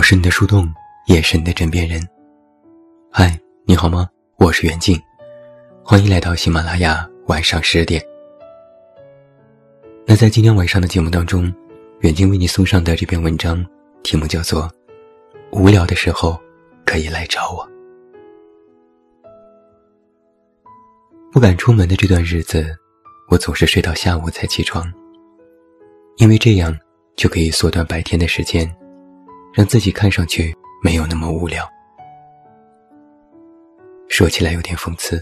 我是你的树洞，也是你的枕边人。嗨，你好吗？我是袁静，欢迎来到喜马拉雅晚上十点。那在今天晚上的节目当中，远近为你送上的这篇文章，题目叫做《无聊的时候可以来找我》。不敢出门的这段日子，我总是睡到下午才起床，因为这样就可以缩短白天的时间，让自己看上去没有那么无聊。说起来有点讽刺，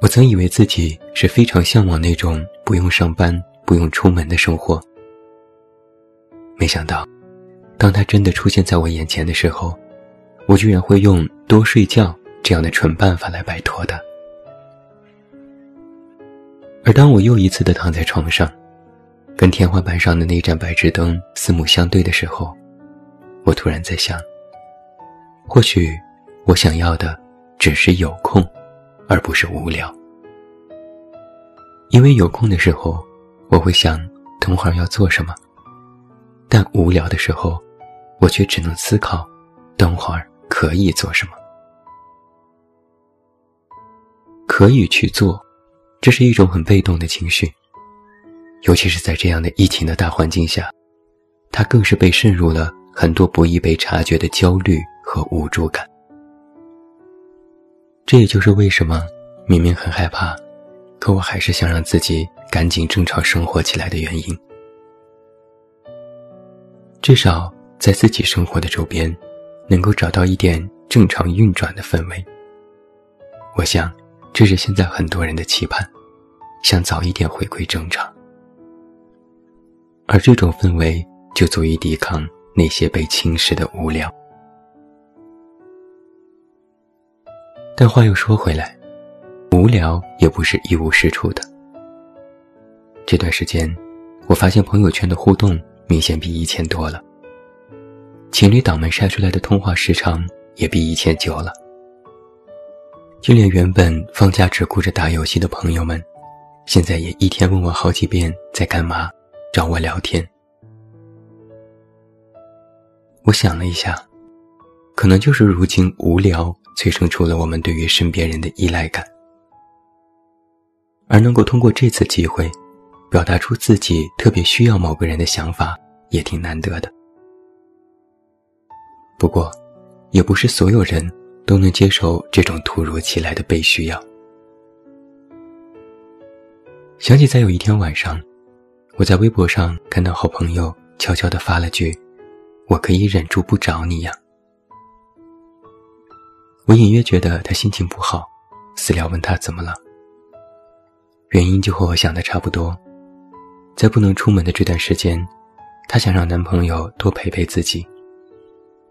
我曾以为自己是非常向往那种不用上班、不用出门的生活，没想到，当他真的出现在我眼前的时候，我居然会用多睡觉这样的蠢办法来摆脱的。而当我又一次的躺在床上，跟天花板上的那盏白炽灯四目相对的时候，我突然在想，或许我想要的只是有空，而不是无聊。因为有空的时候，我会想等会儿要做什么；但无聊的时候，我却只能思考等会儿可以做什么，可以去做。这是一种很被动的情绪，尤其是在这样的疫情的大环境下，它更是被渗入了很多不易被察觉的焦虑和无助感。这也就是为什么明明很害怕，可我还是想让自己赶紧正常生活起来的原因。至少在自己生活的周边，能够找到一点正常运转的氛围。我想。这是现在很多人的期盼，想早一点回归正常，而这种氛围就足以抵抗那些被侵蚀的无聊。但话又说回来，无聊也不是一无是处的。这段时间，我发现朋友圈的互动明显比以前多了，情侣党们晒出来的通话时长也比以前久了。就连原本放假只顾着打游戏的朋友们，现在也一天问我好几遍在干嘛，找我聊天。我想了一下，可能就是如今无聊催生出了我们对于身边人的依赖感，而能够通过这次机会，表达出自己特别需要某个人的想法，也挺难得的。不过，也不是所有人。都能接受这种突如其来的被需要。想起在有一天晚上，我在微博上看到好朋友悄悄地发了句：“我可以忍住不找你呀。”我隐约觉得他心情不好，私聊问他怎么了。原因就和我想的差不多，在不能出门的这段时间，她想让男朋友多陪陪自己。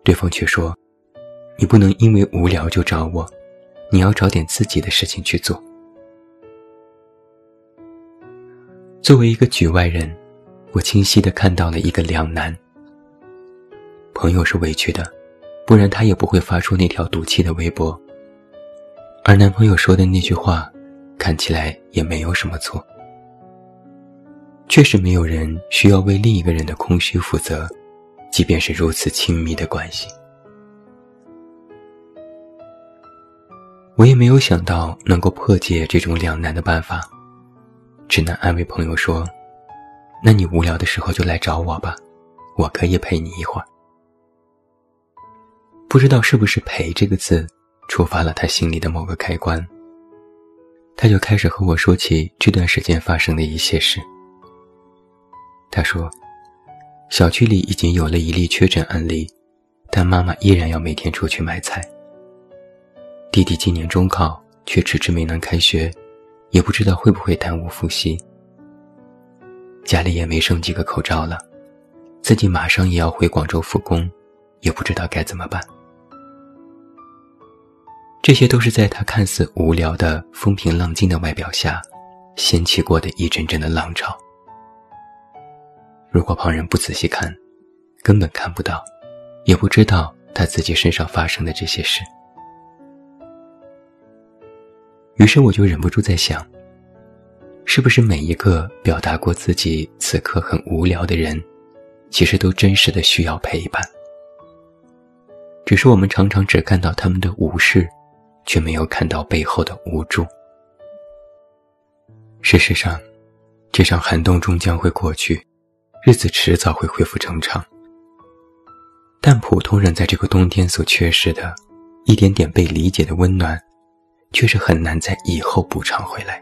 对方却说。你不能因为无聊就找我，你要找点自己的事情去做。作为一个局外人，我清晰的看到了一个两难。朋友是委屈的，不然他也不会发出那条赌气的微博。而男朋友说的那句话，看起来也没有什么错。确实没有人需要为另一个人的空虚负责，即便是如此亲密的关系。我也没有想到能够破解这种两难的办法，只能安慰朋友说：“那你无聊的时候就来找我吧，我可以陪你一会儿。”不知道是不是“陪”这个字触发了他心里的某个开关，他就开始和我说起这段时间发生的一些事。他说：“小区里已经有了一例确诊案例，但妈妈依然要每天出去买菜。”弟弟今年中考，却迟迟没能开学，也不知道会不会耽误复习。家里也没剩几个口罩了，自己马上也要回广州复工，也不知道该怎么办。这些都是在他看似无聊的风平浪静的外表下，掀起过的一阵阵的浪潮。如果旁人不仔细看，根本看不到，也不知道他自己身上发生的这些事。于是我就忍不住在想，是不是每一个表达过自己此刻很无聊的人，其实都真实的需要陪伴？只是我们常常只看到他们的无视，却没有看到背后的无助。事实上，这场寒冬终将会过去，日子迟早会恢复正常。但普通人在这个冬天所缺失的，一点点被理解的温暖，却是很难在以后补偿回来。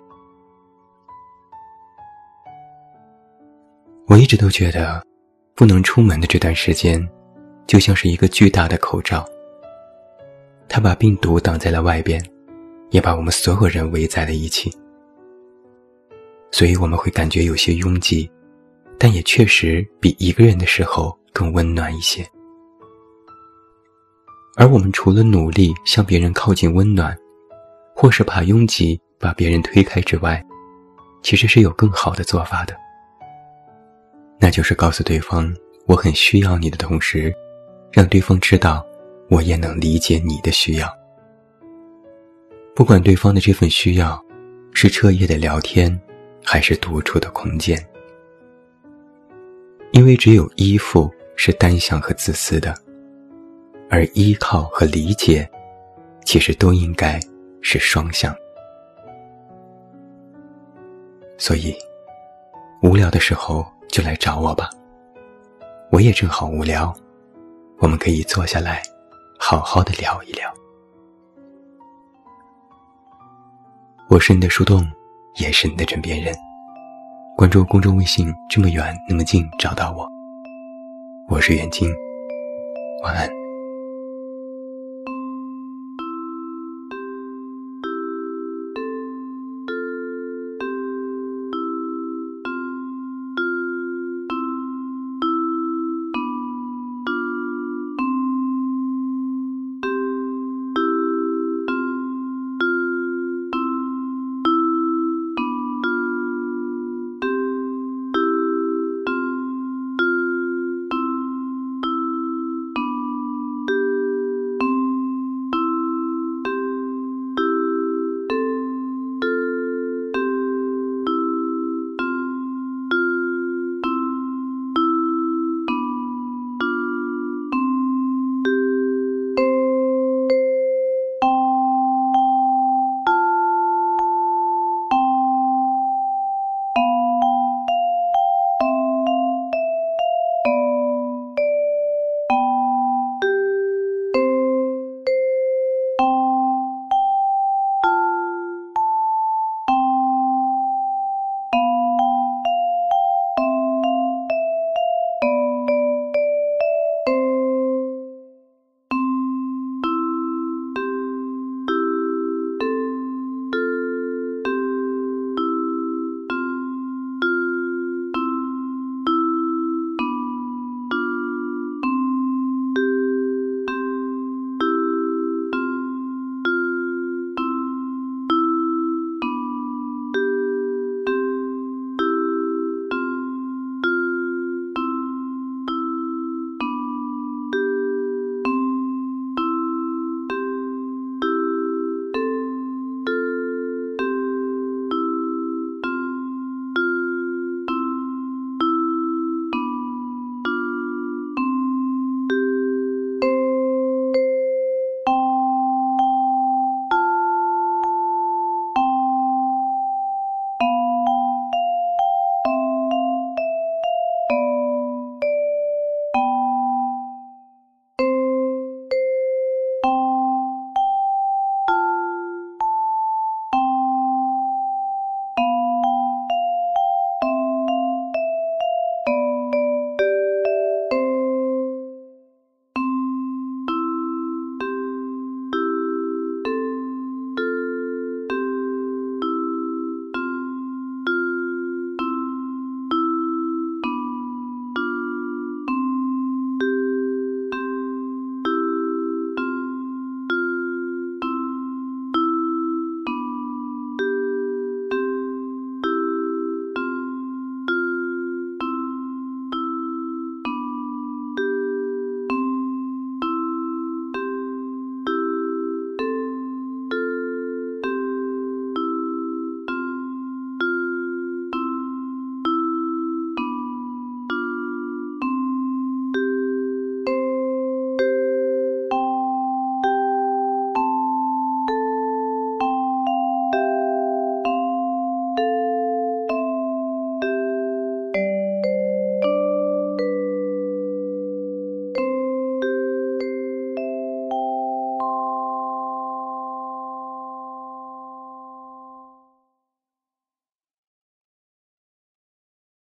我一直都觉得，不能出门的这段时间，就像是一个巨大的口罩，他把病毒挡在了外边，也把我们所有人围在了一起。所以我们会感觉有些拥挤，但也确实比一个人的时候更温暖一些。而我们除了努力向别人靠近温暖，或是怕拥挤把别人推开之外，其实是有更好的做法的。那就是告诉对方我很需要你的同时，让对方知道我也能理解你的需要。不管对方的这份需要是彻夜的聊天，还是独处的空间，因为只有依附是单向和自私的，而依靠和理解，其实都应该是双向。所以，无聊的时候。就来找我吧，我也正好无聊，我们可以坐下来，好好的聊一聊。我是你的树洞，也是你的枕边人。关注公众微信，这么远那么近，找到我。我是远近，晚安。